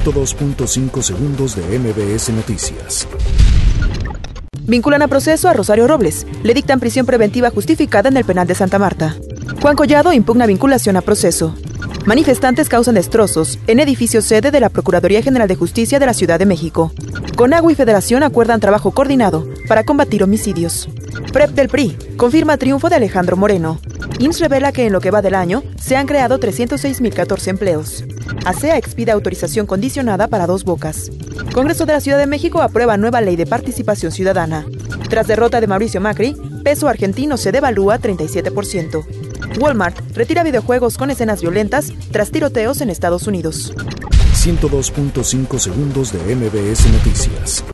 102.5 segundos de MBS Noticias. Vinculan a proceso a Rosario Robles. Le dictan prisión preventiva justificada en el penal de Santa Marta. Juan Collado impugna vinculación a proceso. Manifestantes causan destrozos en edificio sede de la Procuraduría General de Justicia de la Ciudad de México. Conagua y Federación acuerdan trabajo coordinado para combatir homicidios. PREP del PRI confirma triunfo de Alejandro Moreno. IMSS revela que en lo que va del año se han creado 306.014 empleos. ASEA expide autorización condicionada para dos bocas. Congreso de la Ciudad de México aprueba nueva ley de participación ciudadana. Tras derrota de Mauricio Macri, peso argentino se devalúa 37%. Walmart retira videojuegos con escenas violentas tras tiroteos en Estados Unidos. 102.5 segundos de MBS Noticias.